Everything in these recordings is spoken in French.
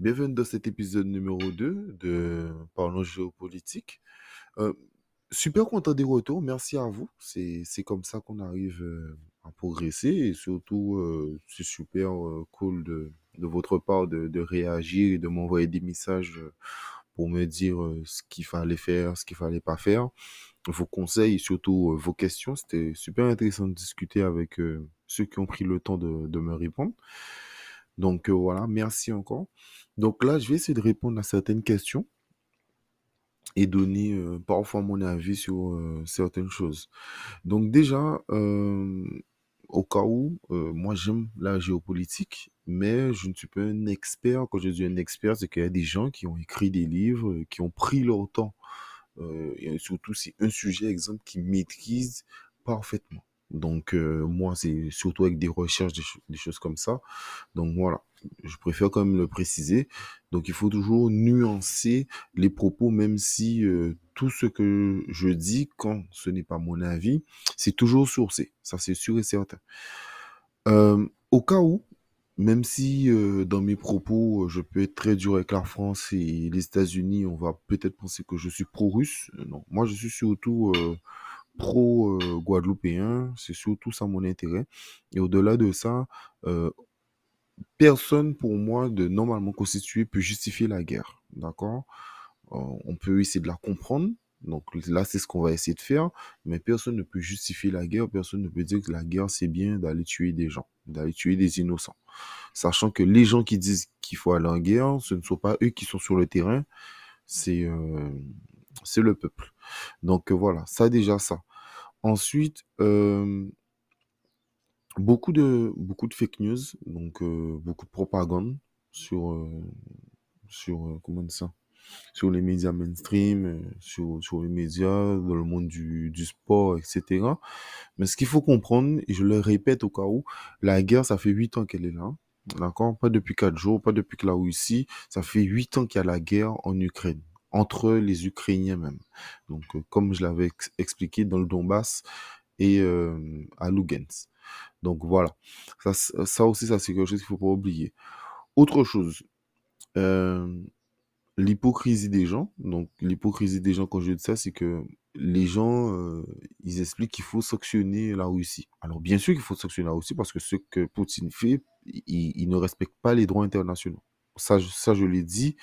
Bienvenue dans cet épisode numéro 2 de Parlons géopolitique. Euh, super content des retours, merci à vous. C'est, comme ça qu'on arrive euh, à progresser et surtout, euh, c'est super euh, cool de, de votre part de, de réagir et de m'envoyer des messages euh, pour me dire ce qu'il fallait faire, ce qu'il fallait pas faire, vos conseils et surtout vos questions. C'était super intéressant de discuter avec ceux qui ont pris le temps de, de me répondre. Donc euh, voilà, merci encore. Donc là, je vais essayer de répondre à certaines questions et donner euh, parfois mon avis sur euh, certaines choses. Donc déjà, au cas où, moi j'aime la géopolitique, mais je ne suis pas un expert. Quand je dis un expert, c'est qu'il y a des gens qui ont écrit des livres, qui ont pris leur temps, surtout c'est un sujet, exemple, qu'ils maîtrisent parfaitement. Donc euh, moi, c'est surtout avec des recherches, des, cho- des choses comme ça. Donc voilà, je préfère quand même le préciser. Donc il faut toujours nuancer les propos, même si euh, tout ce que je dis, quand ce n'est pas mon avis, c'est toujours sourcé. Ça, c'est sûr et certain. Euh, au cas où, même si euh, dans mes propos, je peux être très dur avec la France et les États-Unis, on va peut-être penser que je suis pro-russe. Non, moi je suis surtout euh, pro-guadeloupéen. C'est surtout ça mon intérêt. Et au-delà de ça, euh, personne pour moi de normalement constitué peut justifier la guerre. D'accord? Euh, on peut essayer de la comprendre. Donc là, c'est ce qu'on va essayer de faire. Mais personne ne peut justifier la guerre. Personne ne peut dire que la guerre, c'est bien d'aller tuer des gens, d'aller tuer des innocents. Sachant que les gens qui disent qu'il faut aller en guerre, ce ne sont pas eux qui sont sur le terrain, c'est euh, le peuple. Donc voilà, ça déjà ça. Ensuite, euh, beaucoup de beaucoup de fake news, donc euh, beaucoup de propagande sur euh, sur euh, comment ça? sur les médias mainstream, euh, sur, sur les médias, dans le monde du, du sport, etc. Mais ce qu'il faut comprendre, et je le répète au cas où, la guerre, ça fait huit ans qu'elle est là. D'accord? Pas depuis quatre jours, pas depuis que la Russie. Ça fait huit ans qu'il y a la guerre en Ukraine, entre les Ukrainiens même. Donc, euh, comme je l'avais ex- expliqué dans le Donbass et euh, à Lugansk. Donc voilà. Ça, aussi, ça c'est quelque chose qu'il faut pas oublier. Autre chose, euh, l'hypocrisie des gens. Donc, l'hypocrisie des gens, quand je dis ça, c'est que les gens, ils expliquent qu'il faut sanctionner la Russie. Alors, bien sûr qu'il faut sanctionner la Russie parce que ce que Poutine fait, il, il ne respecte pas les droits internationaux. Ça, ça je l'ai dit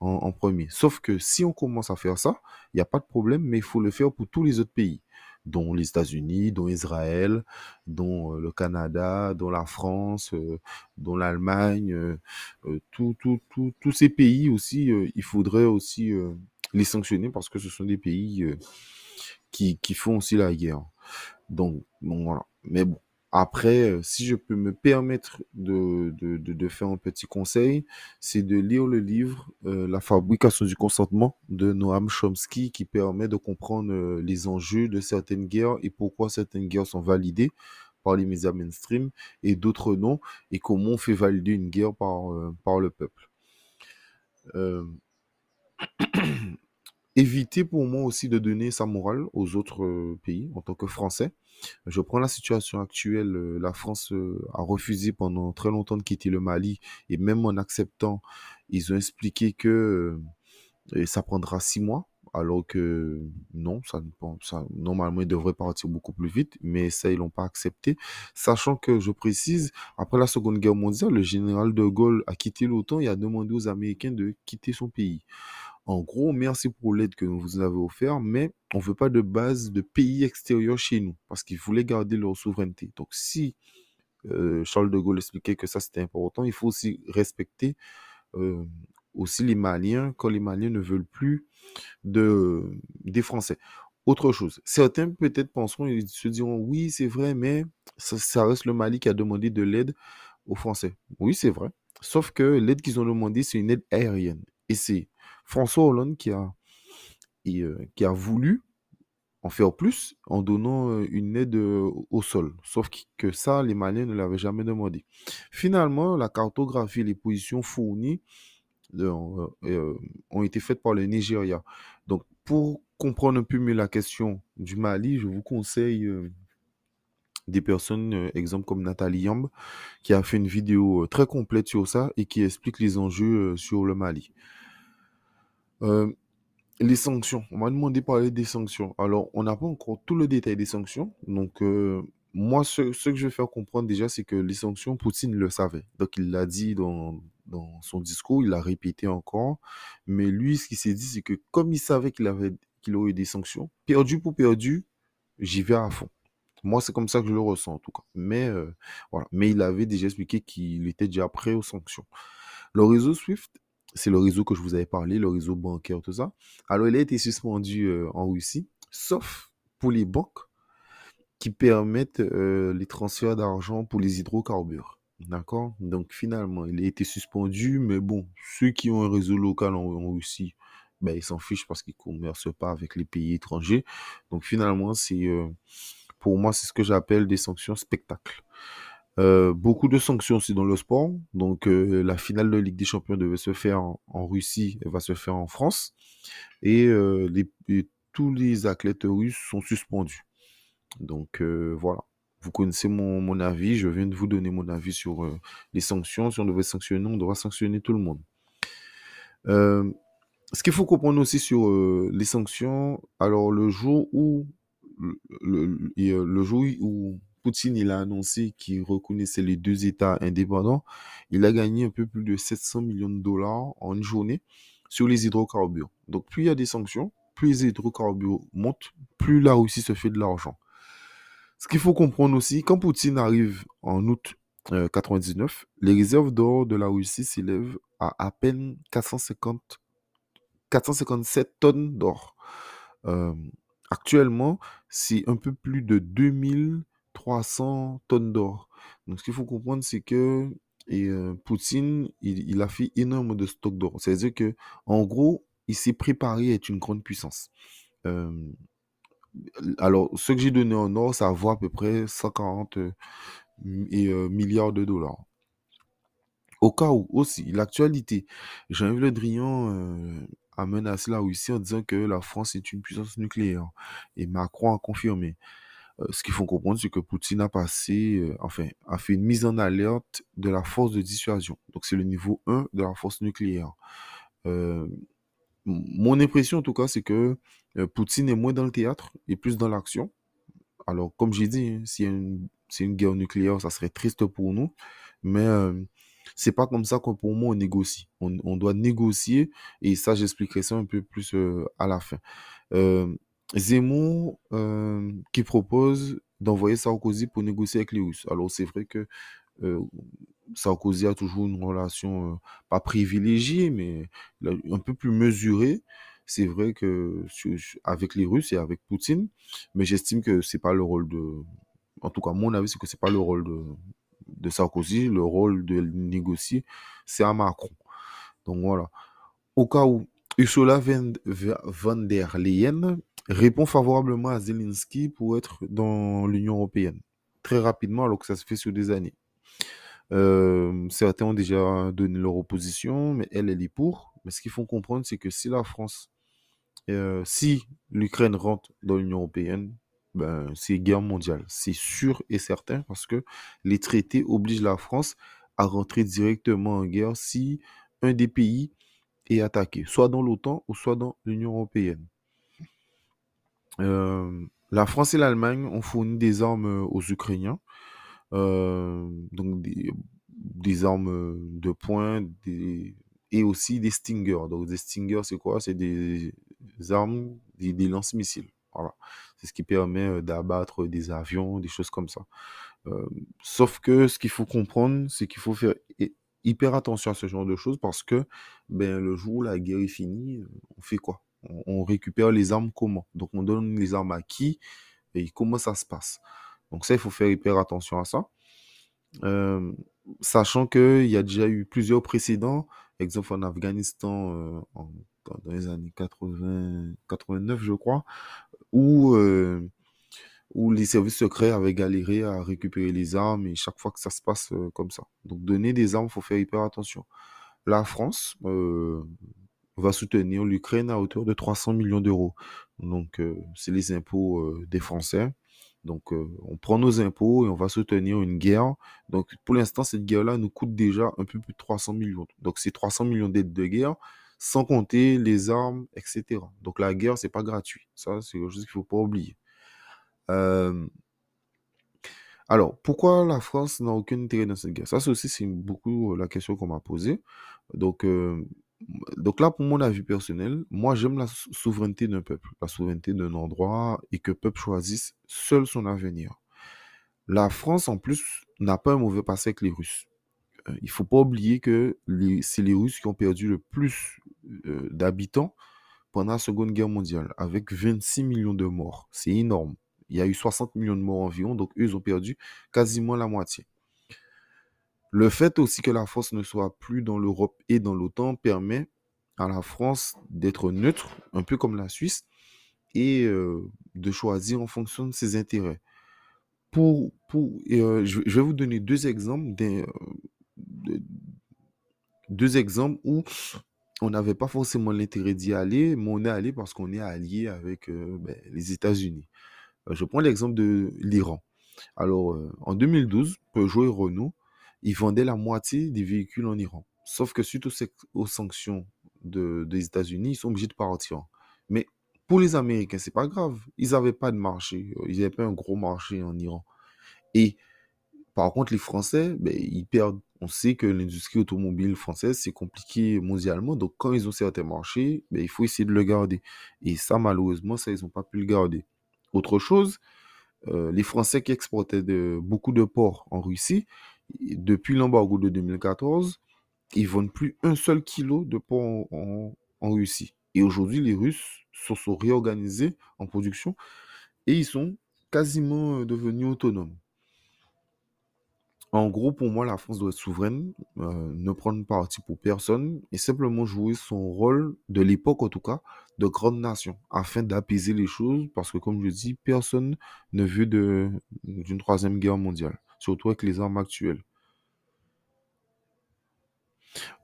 en, premier. Sauf que si on commence à faire ça, il n'y a pas de problème, mais il faut le faire pour tous les autres pays, dont les États-Unis, dont Israël, dont euh, le Canada, dont la France, euh, dont l'Allemagne, euh, tous ces pays aussi, il faudrait aussi les sanctionner parce que ce sont des pays qui, font aussi la guerre. Donc, voilà. Mais bon, après, euh, si je peux me permettre de, de, de, faire un petit conseil, c'est de lire le livre euh, La fabrication du consentement de Noam Chomsky qui permet de comprendre euh, les enjeux de certaines guerres et pourquoi certaines guerres sont validées par les médias mainstream et d'autres non, et comment on fait valider une guerre par, par le peuple. Éviter pour moi aussi de donner sa morale aux autres euh, pays en tant que Français. Je prends la situation actuelle, euh, la France euh, a refusé pendant très longtemps de quitter le Mali et même en acceptant, ils ont expliqué que ça prendra six mois. Alors que non, ça, ça, normalement, il devrait partir beaucoup plus vite, mais ça, ils l'ont pas accepté. Sachant que, je précise, après la Seconde Guerre mondiale, le général de Gaulle a quitté l'OTAN et a demandé aux Américains de quitter son pays. En gros, merci pour l'aide que vous avez offert, mais on veut pas de base de pays extérieurs chez nous, parce qu'ils voulaient garder leur souveraineté. Donc, si euh, Charles de Gaulle expliquait que ça c'était important, il faut aussi respecter euh, aussi les Maliens quand les Maliens ne veulent plus de, des Français. Autre chose, certains peut-être penseront, ils se diront, oui, c'est vrai, mais ça, ça reste le Mali qui a demandé de l'aide aux Français. Oui, c'est vrai. Sauf que l'aide qu'ils ont demandé, c'est une aide aérienne. Et c'est François Hollande qui a, et, euh, qui a voulu en faire plus en donnant euh, une aide euh, au sol. Sauf qu- que ça, les Maliens ne l'avaient jamais demandé. Finalement, la cartographie et les positions fournies ont été faites par le Nigeria. Donc, pour comprendre un peu mieux la question du Mali, je vous conseille des personnes, exemple comme Nathalie Yamb, qui a fait une vidéo très complète sur ça et qui explique les enjeux sur le Mali. les sanctions, on m'a demandé de parler des sanctions. Alors, on n'a pas encore tout le détail des sanctions. Donc, moi, ce, que je vais faire comprendre déjà, c'est que les sanctions, Poutine le savait. Donc, il l'a dit dans, dans son discours, il l'a répété encore. Mais lui, ce qu'il s'est dit, c'est que comme il savait qu'il avait qu'il aurait des sanctions, perdu pour perdu, j'y vais à fond. Moi, c'est comme ça que je le ressens en tout cas. Mais euh, voilà. Mais il avait déjà expliqué qu'il était déjà prêt aux sanctions. Le réseau SWIFT, c'est le réseau que je vous avais parlé, le réseau bancaire, tout ça. Alors, il a été suspendu euh, en Russie, sauf pour les banques qui permettent euh, les transferts d'argent pour les hydrocarbures. D'accord? Donc finalement, il a été suspendu, mais bon, ceux qui ont un réseau local en, Russie, ben, ils s'en fichent parce qu'ils ne commercent pas avec les pays étrangers. Donc finalement, c'est pour moi, c'est ce que j'appelle des sanctions spectacles. Euh, beaucoup de sanctions aussi dans le sport. Donc, euh, la finale de Ligue des Champions devait se faire en, Russie, elle va se faire en France. Et, euh, tous les athlètes russes sont suspendus. Donc, voilà. Vous connaissez mon, avis. Je viens de vous donner mon avis sur les sanctions. Si on devait sanctionner, on devrait sanctionner tout le monde. ce qu'il faut comprendre aussi sur les sanctions, alors le jour où le, euh, le, jour où Poutine il a annoncé qu'il reconnaissait les deux États indépendants, il a gagné un peu plus de 700 millions de dollars en une journée sur les hydrocarbures. Donc plus il y a des sanctions, plus les hydrocarbures montent, plus la Russie se fait de l'argent. Ce qu'il faut comprendre aussi, quand Poutine arrive en août 1999, euh, les réserves d'or de la Russie s'élèvent à à peine 450, 457 tonnes d'or. Euh, Actuellement, c'est un peu plus de 2300 tonnes d'or. Donc, ce qu'il faut comprendre, c'est que euh, Poutine, il, a fait énormément de stocks d'or. C'est-à-dire que, en gros, il s'est préparé à être une grande puissance. Euh, alors, ce que j'ai donné en or, ça vaut à peu près 140 euh, milliards de dollars. Au cas où, aussi, l'actualité, Jean-Yves Le Drian a menacé la Russie en disant que la France est une puissance nucléaire. Et Macron a confirmé. Euh, ce qu'il faut comprendre, c'est que Poutine a passé, euh, enfin, a fait une mise en alerte de la force de dissuasion. Donc, c'est le niveau 1 de la force nucléaire. Euh, mon impression, en tout cas, c'est que Poutine est moins dans le théâtre et plus dans l'action. Alors, comme j'ai dit, hein, si c'est une guerre nucléaire, ça serait triste pour nous. Mais c'est pas comme ça que pour moi on négocie. On, doit négocier et ça j'expliquerai ça un peu plus euh, à la fin. Euh, Zemmour euh, qui propose d'envoyer Sarkozy pour négocier avec Russes. Alors c'est vrai que Sarkozy a toujours une relation pas privilégiée mais un peu plus mesurée. C'est vrai que avec les Russes et avec Poutine, mais j'estime que c'est pas le rôle de en tout cas mon avis c'est que c'est pas le rôle de de Sarkozy, le rôle de négocier, c'est à Macron. Donc voilà. Au cas où Ursula von der Leyen répond favorablement à Zelensky pour être dans l'Union européenne. Très rapidement, alors que ça se fait sur des années. Euh, certains ont déjà donné leur opposition, mais elle, elle est pour. Mais ce qu'il faut comprendre, c'est que si la France, euh, si l'Ukraine rentre dans l'Union européenne, ben, c'est guerre mondiale. C'est sûr et certain parce que les traités obligent la France à rentrer directement en guerre si un des pays est attaqué, soit dans l'OTAN ou soit dans l'Union européenne. Euh, la France et l'Allemagne ont fourni des armes aux Ukrainiens, euh, donc des, armes de poing et aussi des Stingers. Donc des Stingers, c'est quoi? C'est des armes, des, des lance-missiles. Voilà. C'est ce qui permet d'abattre des avions, des choses comme ça. sauf que ce qu'il faut comprendre, c'est qu'il faut faire hyper attention à ce genre de choses parce que ben, le jour où la guerre est finie, on fait quoi? On, récupère les armes comment? Donc on donne les armes à qui et comment ça se passe? Donc ça, il faut faire hyper attention à ça. sachant qu'il y a déjà eu plusieurs précédents, exemple en Afghanistan dans les années 80, 89, je crois, où, euh, où les services secrets avaient galéré à récupérer les armes et chaque fois que ça se passe euh, comme ça. Donc donner des armes, il faut faire hyper attention. La France euh, va soutenir l'Ukraine à hauteur de 300 millions d'euros. Donc c'est les impôts des Français. Donc, on prend nos impôts et on va soutenir une guerre. Donc, pour l'instant, cette guerre-là nous coûte déjà un peu plus de 300 millions. Donc, c'est 300 millions d'aides de guerre, sans compter les armes, etc. Donc, la guerre, c'est pas gratuit. Ça, c'est quelque chose qu'il faut pas oublier. Euh, alors, pourquoi la France n'a aucun intérêt dans cette guerre? Ça, c'est aussi beaucoup la question qu'on m'a posée. Donc, donc là, pour mon avis personnel, moi j'aime la souveraineté d'un peuple, la souveraineté d'un endroit et que le peuple choisisse seul son avenir. La France, en plus, n'a pas un mauvais passé avec les Russes. Euh, il faut pas oublier que c'est les Russes qui ont perdu le plus euh, d'habitants pendant la Seconde Guerre mondiale, avec 26 millions de morts. C'est énorme. Il y a eu 60 millions de morts environ, donc eux, ont perdu quasiment la moitié. Le fait aussi que la France ne soit plus dans l'Europe et dans l'OTAN permet à la France d'être neutre, un peu comme la Suisse, et euh, de choisir en fonction de ses intérêts. Pour, pour, euh, je, vais vous donner deux exemples, des, deux exemples où on n'avait pas forcément l'intérêt d'y aller, mais on est allé parce qu'on est allié avec ben, les États-Unis. je prends l'exemple de l'Iran. Alors, en 2012, Peugeot et Renault ils vendaient la moitié des véhicules en Iran. Sauf que suite aux, sanctions des États-Unis, ils sont obligés de partir. Mais pour les Américains, c'est pas grave. Ils n'avaient pas de marché. Ils n'avaient pas un gros marché en Iran. Et par contre, les Français, ben, ils perdent. On sait que l'industrie automobile française, c'est compliqué mondialement. Donc, quand ils ont certains marchés, ben, il faut essayer de le garder. Et ça, malheureusement, ça, ils n'ont pas pu le garder. Autre chose, euh, les Français qui exportaient beaucoup de porcs en Russie, depuis l'embargo de 2014, ils vendent plus un seul kilo de porc en, Russie. Et aujourd'hui, les Russes se sont réorganisés en production et ils sont quasiment euh, devenus autonomes. En gros, pour moi, la France doit être souveraine, euh, ne prendre parti pour personne et simplement jouer son rôle, de l'époque en tout cas, de grande nation, afin d'apaiser les choses, parce que comme je dis, personne ne veut d'une troisième guerre mondiale surtout avec les armes actuelles.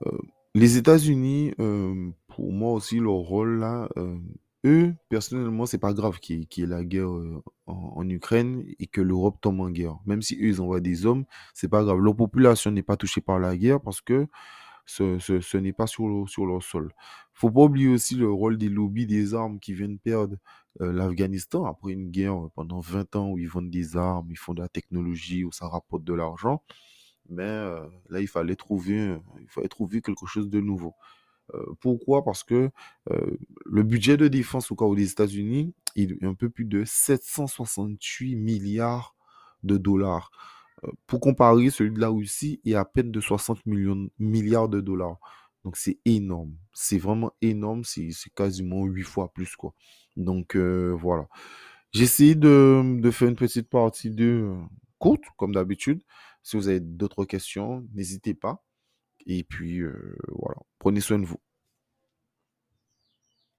Euh, les États-Unis, euh, pour moi aussi, leur rôle là, eux, personnellement, c'est pas grave qu'il y, ait la guerre en, Ukraine et que l'Europe tombe en guerre. Même si eux, ils envoient des hommes, c'est pas grave. Leur population n'est pas touchée par la guerre parce que ce, n'est pas sur, sur leur sol. Faut pas oublier aussi le rôle des lobbies des armes qui viennent perdre euh, l'Afghanistan après une guerre pendant 20 ans où ils vendent des armes, ils font de la technologie, où ça rapporte de l'argent. Mais euh, là, il fallait trouver, il fallait trouver quelque chose de nouveau. Euh, pourquoi? Parce que le budget de défense au cas où des États-Unis, il est un peu plus de 768 milliards de dollars. Pour comparer, celui de la Russie est à peine de 60 millions, milliards de dollars. Donc c'est énorme. C'est vraiment énorme. C'est quasiment 8 fois plus, quoi. Donc euh, voilà. J'ai essayé de, faire une petite partie de euh, courte, comme d'habitude. Si vous avez d'autres questions, n'hésitez pas. Et puis, euh, voilà. Prenez soin de vous.